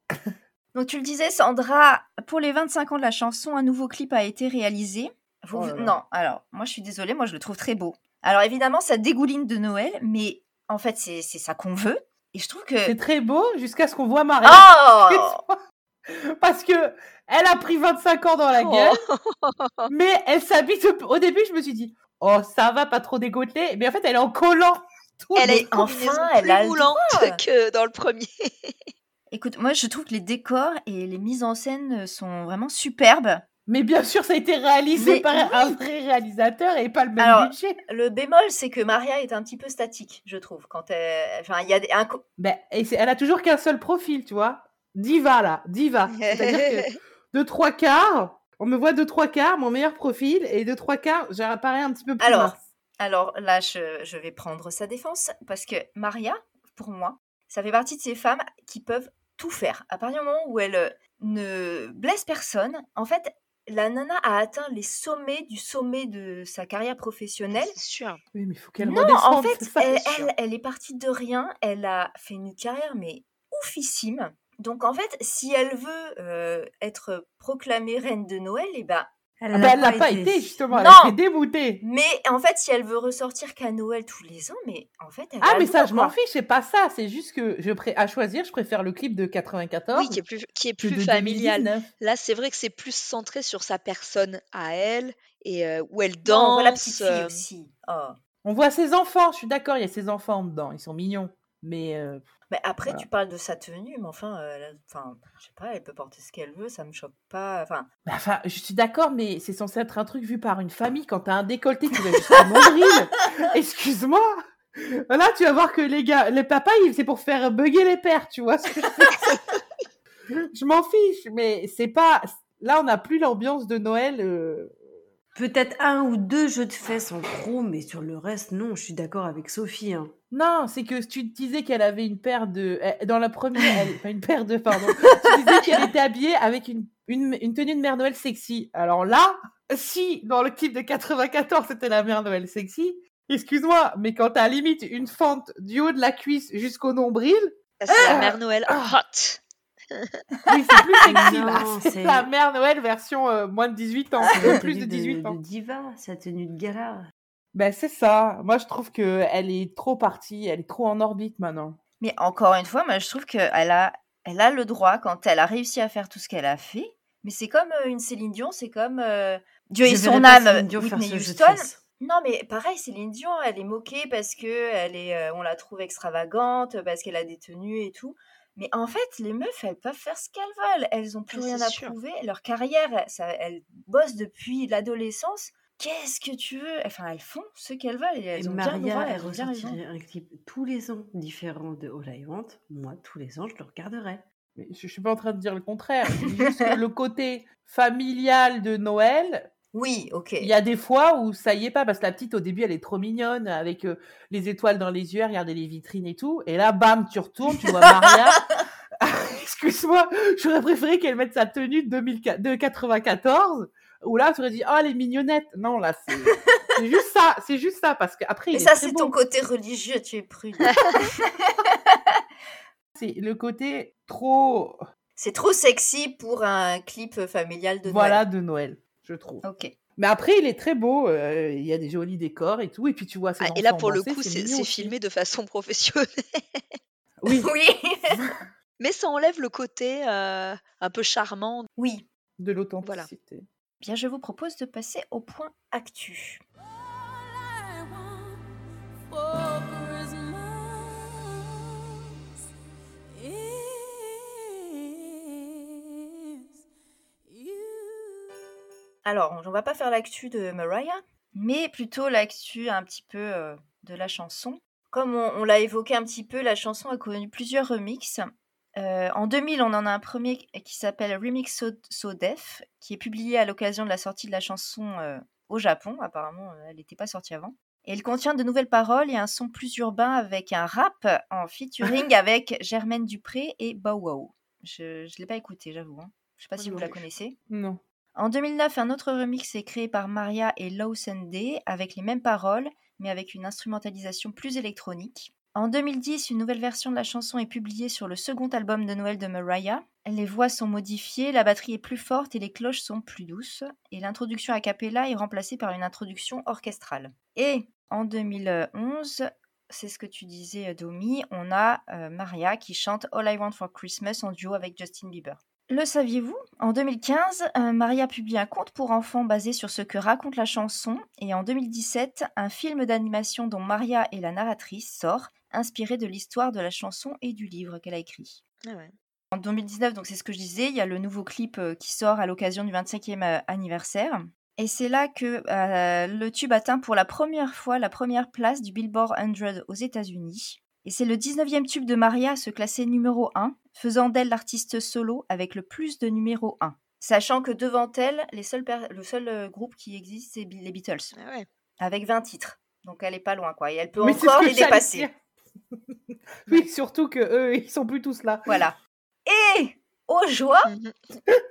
Donc, tu le disais, Sandra, pour les 25 ans de la chanson, un nouveau clip a été réalisé. Vous- Oh là là. Non, alors, moi, je suis désolée, moi, je le trouve très beau. Alors, évidemment, ça dégouline de Noël, mais en fait, c'est c'est ça qu'on veut. Et je trouve que. C'est très beau jusqu'à ce qu'on voit Marie. Oh *laughs* Parce que elle a pris 25 ans dans la gueule, Oh. *laughs* mais elle s'habille. Au début, je me suis dit, oh, ça va, pas trop dégoûter. Mais en fait, elle est en collant. *laughs* Tout Elle une enfin, combinaison elle plus a le moulante droit. que dans le premier. Écoute, moi, je trouve que les décors et les mises en scène sont vraiment superbes. Mais bien sûr, ça a été réalisé Mais par un vrai réalisateur et pas le même Alors, budget. Le bémol, c'est que Maria est un petit peu statique, je trouve. Quand elle... Enfin, il y a des- un... Ben, et elle a toujours qu'un seul profil, tu vois. Diva, là, diva. C'est-à-dire que *laughs* de trois quarts, on me voit de trois quarts, mon meilleur profil, et de trois quarts, j'apparais un petit peu plus Alors, mince. Alors là, je, je vais prendre sa défense parce que Maria, pour moi, ça fait partie de ces femmes qui peuvent tout faire. À partir du moment où elle euh, ne blesse personne, en fait, la nana a atteint les sommets du sommet de sa carrière professionnelle. C'est sûr. Oui, mais il faut qu'elle Non, redescende. en fait, elle, elle- elle est partie de rien. Elle a fait une carrière, mais oufissime. Donc, en fait, si elle veut euh, être proclamée reine de Noël, eh ben, Elle Ah ben, elle l'a pas été, justement. Elle Non. a été déboutée. mais en fait, si elle veut ressortir qu'à Noël tous les ans, mais en fait, elle Ah, mais ça, je m'en fiche, c'est pas ça. C'est juste que je pré... à choisir, je préfère le clip de 94 Oui, qui est plus, qui est plus familial. 2019. Là, c'est vrai que c'est plus centré sur sa personne à elle et euh, où elle Non, on danse. voit la petite fille euh, aussi. Oh. On voit ses enfants, je suis d'accord, il y a ses enfants dedans, ils sont mignons. Mais euh, Mais après, Voilà. tu parles de sa tenue, mais enfin, euh, enfin, je sais pas, elle peut porter ce qu'elle veut, ça me choque pas. Enfin, bah, enfin, je suis d'accord, mais c'est censé être un truc vu par une famille. Quand t'as un décolleté qui va jusqu'au nombril, *laughs* excuse-moi. Là, tu vas voir que les gars, les papas, c'est pour faire bugger les pères, tu vois. *laughs* Je m'en fiche, mais c'est pas. Là, on n'a plus l'ambiance de Noël. euh, Peut-être un ou deux jeux de fesses en trop, mais sur le reste, non, je suis d'accord avec Sophie. hein. Non, c'est que tu disais qu'elle avait une paire de. eh, Dans la première, elle... *laughs* pas une paire de. Pardon. Tu disais qu'elle était habillée avec une, une, une tenue de Mère Noël sexy. Alors là, si dans le clip de 94 c'était la Mère Noël sexy, excuse-moi, mais quand t'as limite une fente du haut de la cuisse jusqu'au nombril, c'est la Ah mère Noël hot. Oui, c'est plus *laughs* sexy là. Non, C'est la Mère Noël version euh, moins de 18 ans. C'est euh, plus de 18 ans. de diva, sa tenue de gala. Ben c'est ça. Moi je trouve que elle est trop partie, elle est trop en orbite maintenant. mais encore une fois, moi, je trouve qu'elle a, elle a le droit quand elle a réussi à faire tout ce qu'elle a fait. Mais c'est comme euh, une Céline Dion, c'est comme euh, Dieu et Je verrais son âme, Céline Dion faire Whitney Houston. Non, mais pareil, Céline Dion, elle est moquée parce que elle est, euh, on la trouve extravagante, parce qu'elle a des tenues et tout. Mais en fait, les meufs, elles peuvent faire ce qu'elles veulent. Elles ont plus Ah, rien à sûr. prouver. Leur carrière, ça, elles bossent depuis l'adolescence. Qu'est-ce que tu veux? Enfin, elles font ce qu'elles veulent et elles Et ont bien le droit, Maria, elles ont bien raison. ressortirait un clip tous les ans différent de All I Want. Moi, tous les ans, je le regarderai. Mais je, je suis pas en train de dire le contraire. Juste le côté familial de Noël, Oui, ok. il y a des fois où ça y est pas parce que la petite au début elle est trop mignonne avec euh, les étoiles dans les yeux, regarder les vitrines et tout. Et là, bam, tu retournes, tu vois Maria. *laughs* *laughs* Excuse-moi, j'aurais préféré qu'elle mette sa tenue de, 2004 de 94. Où là, tu aurais dit, oh, elle est mignonnette. Non, là, c'est *laughs* juste ça. C'est juste ça. Parce qu'après, Et il est ça, c'est ton côté religieux, tu es prude. C'est le côté trop, c'est trop sexy pour un clip familial de voilà, de Noël, je trouve. Ok. Mais après, il est très beau. euh, il y a des jolis décors et tout. Et puis, tu vois Ah, et là, pour le coup, c'est filmé de façon *laughs* professionnelle. Oui, Oui. *laughs* Mais ça enlève le côté euh, un peu charmant. oui. de l'authenticité. Bien, je vous propose de passer au point actu. Alors, on va pas faire l'actu de Mariah, mais plutôt l'actu un petit peu euh, de la chanson. Comme on, on l'a évoqué un petit peu, la chanson a connu plusieurs remixes. Euh, en 2000, on en a un premier qui s'appelle Remix So, So Def, qui est publié à l'occasion de la sortie de la chanson euh, au Japon. Apparemment, elle n'était pas sortie avant. Et il contient de nouvelles paroles et un son plus urbain avec un rap en featuring *laughs* avec Germaine Dupré et Bow Wow. Je ne l'ai pas écouté, j'avoue. hein. Je sais pas si vous la connaissez. Non. En 2009, un autre remix est créé par Maria et Low Sunday avec les mêmes paroles, mais avec une instrumentalisation plus électronique. En 2010, une nouvelle version de la chanson est publiée sur le second album de Noël de Mariah. Les voix sont modifiées, la batterie est plus forte et les cloches sont plus douces. Et l'introduction a cappella est remplacée par une introduction orchestrale. Et en 2011, c'est ce que tu disais, Domi, on a euh, Maria qui chante All I Want for Christmas en duo avec Justin Bieber. Le saviez-vous? En 2015, euh, Maria publie un conte pour enfants basé sur ce que raconte la chanson, et en 2017, un film d'animation dont Maria est la narratrice sort, inspiré de l'histoire de la chanson et du livre qu'elle a écrit. Ah ouais. En 2019, donc c'est ce que je disais, il y a le nouveau clip euh, qui sort à l'occasion du 25e euh, anniversaire. Et c'est là que euh, le tube atteint pour la première fois la première place du Billboard 100 aux États-Unis. Et c'est le 19e tube de Maria à se classer numéro 1, faisant d'elle l'artiste solo avec le plus de numéro 1. Sachant que devant elle, les seuls per- le seul euh, groupe qui existe, c'est les Beatles, Ah ouais. avec 20 titres. Donc elle est pas loin, quoi. Et elle peut Mais encore les dépasser. *laughs* oui, surtout que eux, ils sont plus tous là. Voilà. Et, aux joies, Mhm.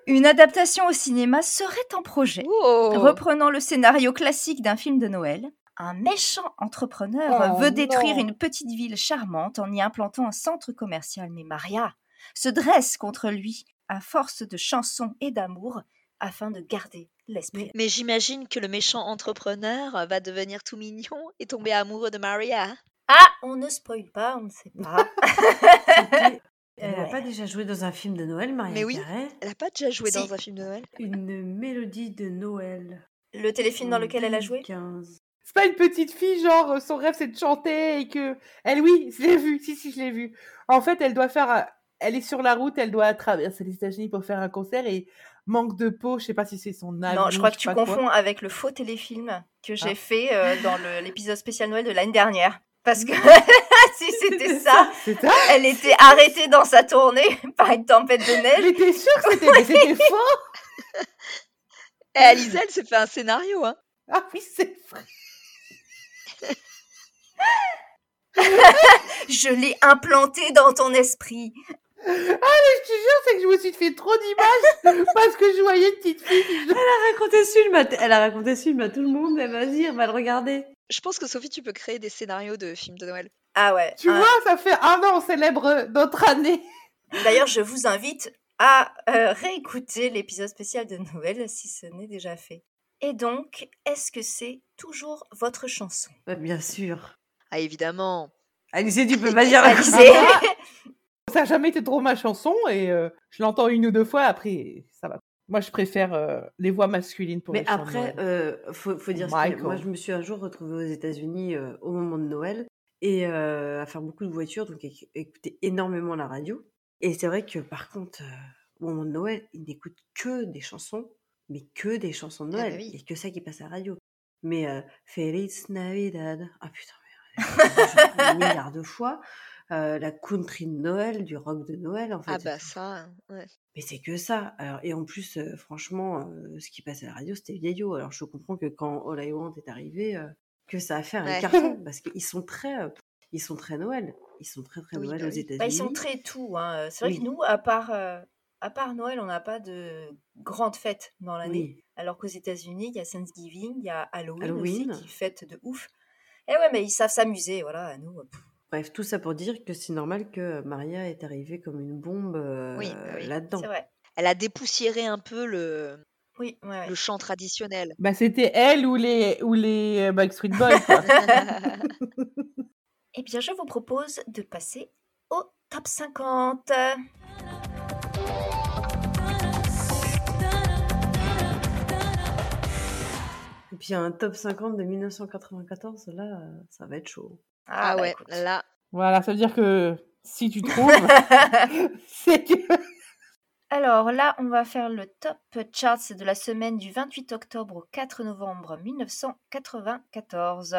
une adaptation au cinéma serait en projet. Oh Reprenant le scénario classique d'un film de Noël, un méchant entrepreneur Oh veut détruire non. une petite ville charmante en y implantant un centre commercial. Mais Maria se dresse contre lui à force de chansons et d'amour afin de garder l'esprit. Mais j'imagine que le méchant entrepreneur va devenir tout mignon et tomber amoureux de Maria. Ah, on ne spoil pas, on ne sait pas. *laughs* Elle n'a Ouais. pas déjà joué dans un film de Noël, Maria Mais oui. Elle a pas déjà joué Si. dans un film de Noël Une mélodie de Noël. Le téléfilm dans lequel elle a joué? 2015. C'est pas une petite fille, genre, euh, son rêve c'est de chanter et que. Elle, oui, je l'ai vu, si, si, je l'ai vu. En fait, elle doit faire. un- Elle est sur la route, elle doit traverser les États-Unis pour faire un concert et manque de peau, je sais pas si c'est son âge. Non, je crois que tu quoi. confonds avec le faux téléfilm que j'ai Ah. fait euh, dans l'épisode spécial Noël de l'année dernière. Parce que *laughs* *laughs* si c'était ça, C'est ça elle était arrêtée dans sa tournée *laughs* par une tempête de neige. T'es sûre que c'était faux? Et Alizé, elle s'est fait un scénario, hein. Ah oui, c'est vrai. Je l'ai implanté dans ton esprit. Je te jure, c'est que je me suis fait trop d'images *laughs* parce que je voyais une petite fille qui Elle a raconté ce film, à t- elle a raconté ce film à tout le monde. Elle va dire, va le regarder. Je pense que Sophie, tu peux créer des scénarios de films de Noël. Ah ouais. Tu un- vois, ça fait un an, on célèbre notre année. D'ailleurs, je vous invite à euh, réécouter l'épisode spécial de Noël si ce n'est déjà fait. Et donc, est-ce que c'est toujours votre chanson? Bah, bien sûr. Ah, évidemment. Alizé, tu peux *laughs* pas dire. Alizé *laughs* Ça n'a jamais été trop ma chanson et euh, je l'entends une ou deux fois, après, ça va. Moi, je préfère euh, les voix masculines pour Mais les après, euh, faut, faut dire ce. Michael. Moi, je me suis un jour retrouvée aux États-Unis euh, au moment de Noël et euh, à faire beaucoup de voitures, donc éc- écouter énormément la radio. Et c'est vrai que par contre, euh, au moment de Noël, ils n'écoutent que des chansons, mais que des chansons de Ah bah Noël. Il n'y a que ça qui passe à la radio. Mais euh, Feliz Navidad. Ah putain, *laughs* un milliard de fois. Euh, la country de Noël, du rock de Noël, en fait. Ah bah ça, ouais. Mais c'est que ça. Alors, et en plus, euh, franchement, euh, ce qui passait à la radio, c'était vieillot. Alors, je comprends que quand All I Want est arrivé, que ça a fait un Ouais. carton. *laughs* Parce qu'ils sont très, ils sont très Noël. Ils sont très, très Oui, Noël bah aux. États-Unis. Bah, ils sont très tout. hein. C'est vrai Oui. que nous, à part, à part Noël, on n'a pas de grandes fêtes dans l'année. Oui. Alors qu'aux États-Unis, il y a Thanksgiving, il y a Halloween, Halloween. aussi qui fêtent de ouf. Et ouais, mais ils savent s'amuser, voilà. Nous, euh, pff, Bref, tout ça pour dire que c'est normal que Maria est arrivée comme une bombe euh, Oui, bah oui. là-dedans. c'est vrai. Elle a dépoussiéré un peu le, Oui, ouais, ouais. le chant traditionnel. Bah, c'était elle ou les, ou les euh, Backstreet Boys. quoi. *laughs* Eh bien, je vous propose de passer au top 50. Et puis, un top 50 de 1994, là, ça va être chaud. Ah, bah, ouais, écoute. là. voilà, ça veut dire que si tu *laughs* trouves, *laughs* c'est que. *laughs* Alors là, on va faire le top charts de la semaine du 28 octobre au 4 novembre 1994.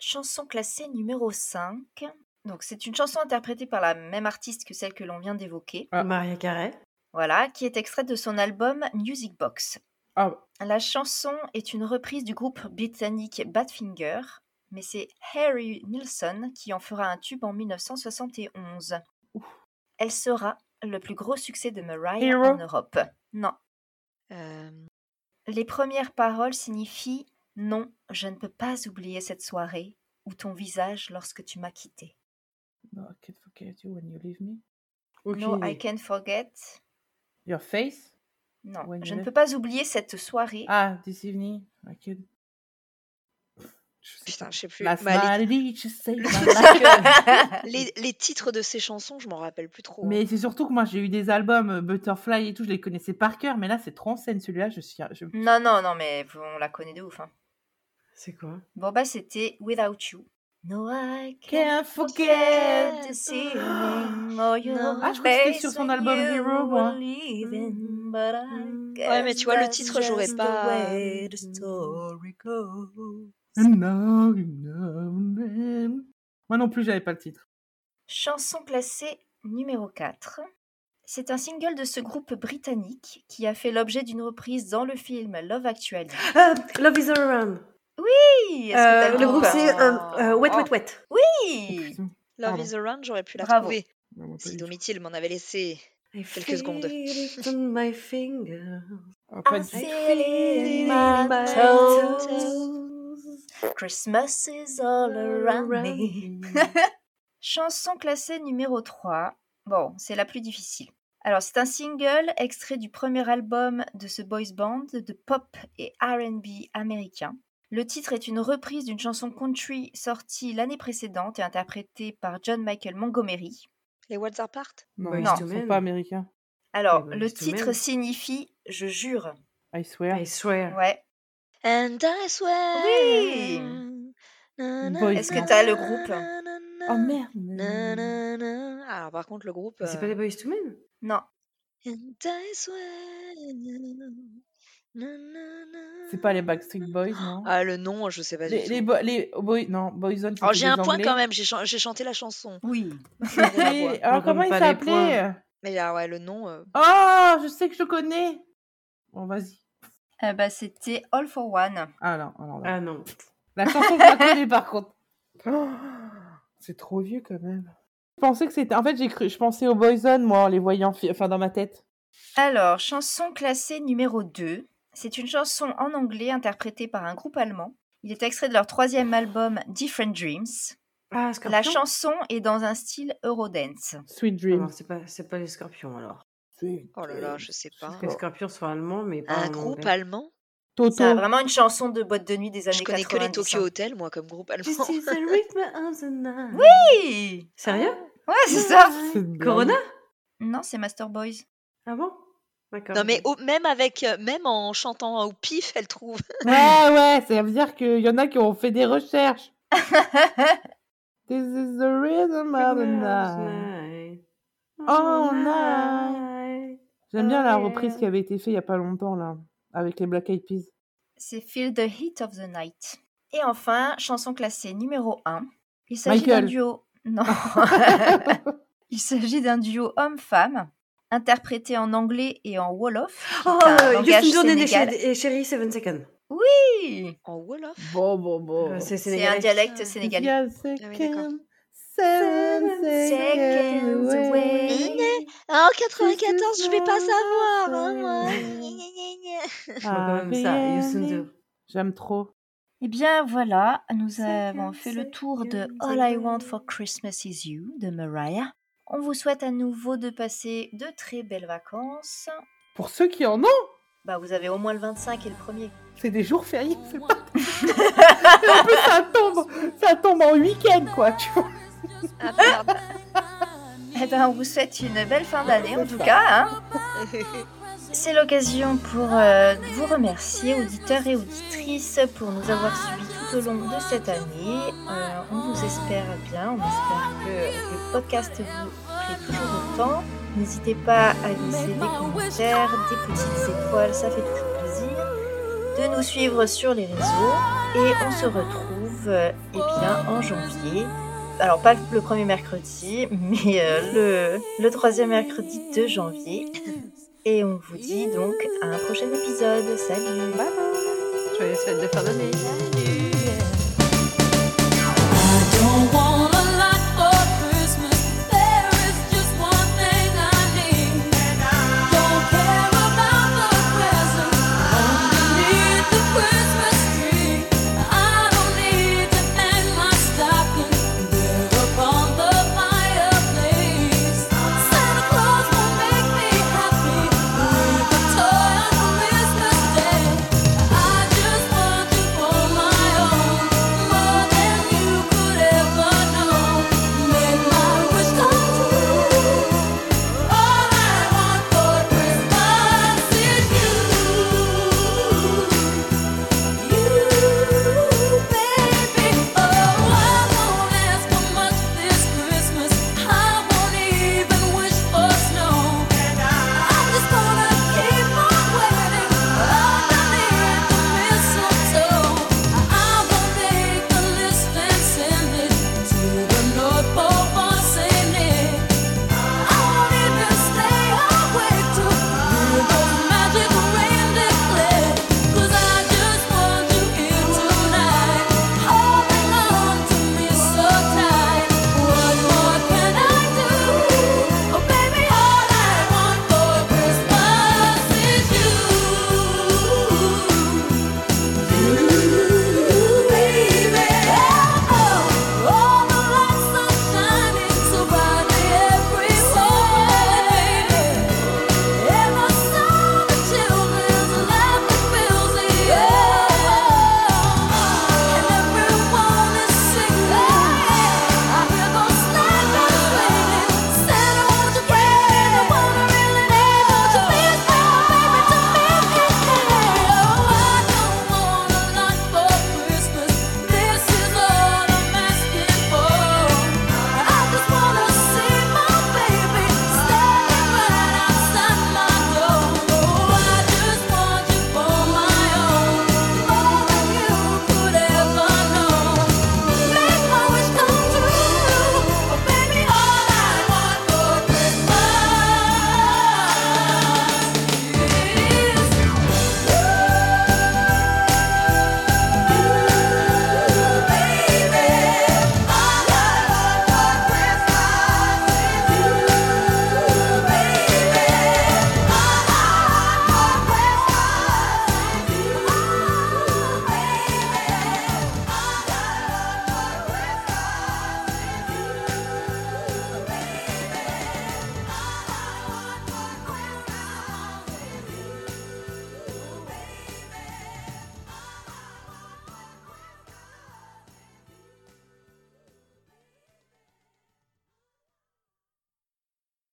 Chanson classée numéro 5. Donc c'est une chanson interprétée par la même artiste que celle que l'on vient d'évoquer. Ah. Maria Carey. Voilà, qui est extraite de son album Music Box. Ah, La chanson est une reprise du groupe britannique Badfinger, mais c'est Harry Nilsson qui en fera un tube en 1971. Elle sera le plus gros succès de Mariah Hero. en Europe. Non. Euh, Les premières paroles signifient Non, je ne peux pas oublier cette soirée ou ton visage lorsque tu m'as quitté. no, I can't forget you when you leave me. No, I can't forget. Your face? Non, When je ne peux pas oublier cette soirée. Ah, this evening? I. Je sais putain, je sais plus. Bah, les, *laughs* c'est que *laughs* les, les titres de ces chansons, je m'en rappelle plus trop. hein. Mais c'est surtout que moi j'ai eu des albums euh, Butterfly et tout, je les connaissais par cœur, mais là c'est trop en scène celui-là, je suis. Je... non, non, non, mais on la connaît de ouf. hein. C'est quoi? Bon, bah, c'était Without You. No, I Can't can't forget. *gasps* Ah, je crois que c'était sur son album Hero, moi. leaving, but I Ouais, mais tu vois, le titre, j'aurais pas- way the story goes. And now you know me. Moi non plus, j'avais pas le titre. Chanson classée numéro 4. C'est un single de ce groupe britannique qui a fait l'objet d'une reprise dans le film Love Actually. Ah, Love is all around. Oui, Euh, le groupe, c'est euh, euh, Wet Oh. Wet Wet. Oh, Oui putain. Love pardon. is Around, j'aurais pu la Bravo. trouver. Si. Domitil m'en avait laissé. I *laughs* Quelques secondes. my finger. Pas I du tout. feel feel it it in in my my toes. toes. Christmas is all around me. Around me. *laughs* Chanson classée numéro 3. Bon, c'est la plus difficile. Alors, c'est un single extrait du premier album de ce boys band de pop et RB américain. Le titre est une reprise d'une chanson country sortie l'année précédente et interprétée par John Michael Montgomery. Les Words Apart Non, Boyz ils sont pas américains. Alors, Boyz le titre signifie Je jure. I swear. I swear. Ouais. And I swear Oui. Boys, Est-ce que t'as le groupe? Oh merde. Alors par contre le groupe. C'est pas euh, les Boys to Men? Non. And I swear. C'est pas les Backstreet Boys, non? Ah le nom, je sais pas du les, tout. les, bo- les boys, non, Boyzone. Alors j'ai un point Anglais. quand même, j'ai chan- j'ai chanté la chanson. Oui. *laughs* Alors comment il s'appelait? Mais ah ouais, le nom. euh, Oh, je sais que je connais. Bon, vas-y. Euh, bah, c'était All for One. Ah non, alors là. Ah non. La chanson, je la *laughs* connais par contre. Oh, *gasps* c'est trop vieux quand même. Je pensais que c'était. En fait, j'ai cru. Je pensais aux Boyzone, moi, en les voyant. fi- Enfin, dans ma tête. Alors, chanson classée numéro 2. C'est une chanson en anglais interprétée par un groupe allemand. Il est extrait de leur troisième album Different Dreams. Ah, Scorpion? La chanson est dans un style Eurodance. Sweet Dreams. Alors, c'est pas, c'est pas les Scorpions alors. Oh là là, Dreams. je sais pas. Les Scorpions sont allemands, mais pas Un en groupe anglais. allemand? Toto. C'est vraiment une chanson de boîte de nuit des années Je connais 90. que les Tokyo hein. Hotel, moi, comme groupe allemand. This is the *laughs* rhythm of the night. Oui Sérieux? Ouais, c'est ça. Corona? Non, c'est Master Boys. Ah bon? Non mais au- même avec, euh, même en chantant au pif, elle trouve. Ouais, ouais, ça veut dire qu'il y en a qui ont fait des recherches. *laughs* This is the rhythm of the night. All night. J'aime bien la Oh, reprise qui avait été faite il y a pas longtemps, là, avec les Black Eyed Peas. C'est Feel the Heat of the Night. Et enfin, chanson classée numéro 1. Il s'agit d'un Michael. duo. Non. *laughs* Il s'agit d'un duo homme-femme, interprété en anglais et en Wolof. Oh, Jordan et Sherry Seven Seconds. Oui En Wolof Bon, bon, bon. Euh, c'est C'est un dialecte Ah. sénégalais. Yeah, oui, seven Seconds away. En 94, je vais pas savoir, hein, moi. Ça, J'aime trop. Eh bien voilà, nous avons fait le tour de All I Want for Christmas Is You de Mariah. On vous souhaite à nouveau de passer de très belles vacances. Pour ceux qui en ont, Bah vous avez au moins le 25 et le premier. c'est des jours fériés. c'est pas- *laughs* en plus, ça tombe, ça tombe en week-end, quoi, tu vois. Ah merde. Eh ben on vous souhaite une belle fin d'année en tout cas. hein. *laughs* C'est l'occasion pour euh, vous remercier, auditeurs et auditrices, pour nous avoir suivis tout au long de cette année. Euh, on vous espère bien, on espère que le podcast vous plaît toujours autant. N'hésitez pas à laisser des commentaires, des petites étoiles, ça fait toujours plaisir. De nous suivre sur les réseaux et on se retrouve euh, eh bien, en janvier. Alors pas le premier mercredi, *laughs* mais euh, le, le troisième mercredi de janvier. Et on vous dit donc à un prochain épisode. Salut Joyeuses fêtes de fin d'année.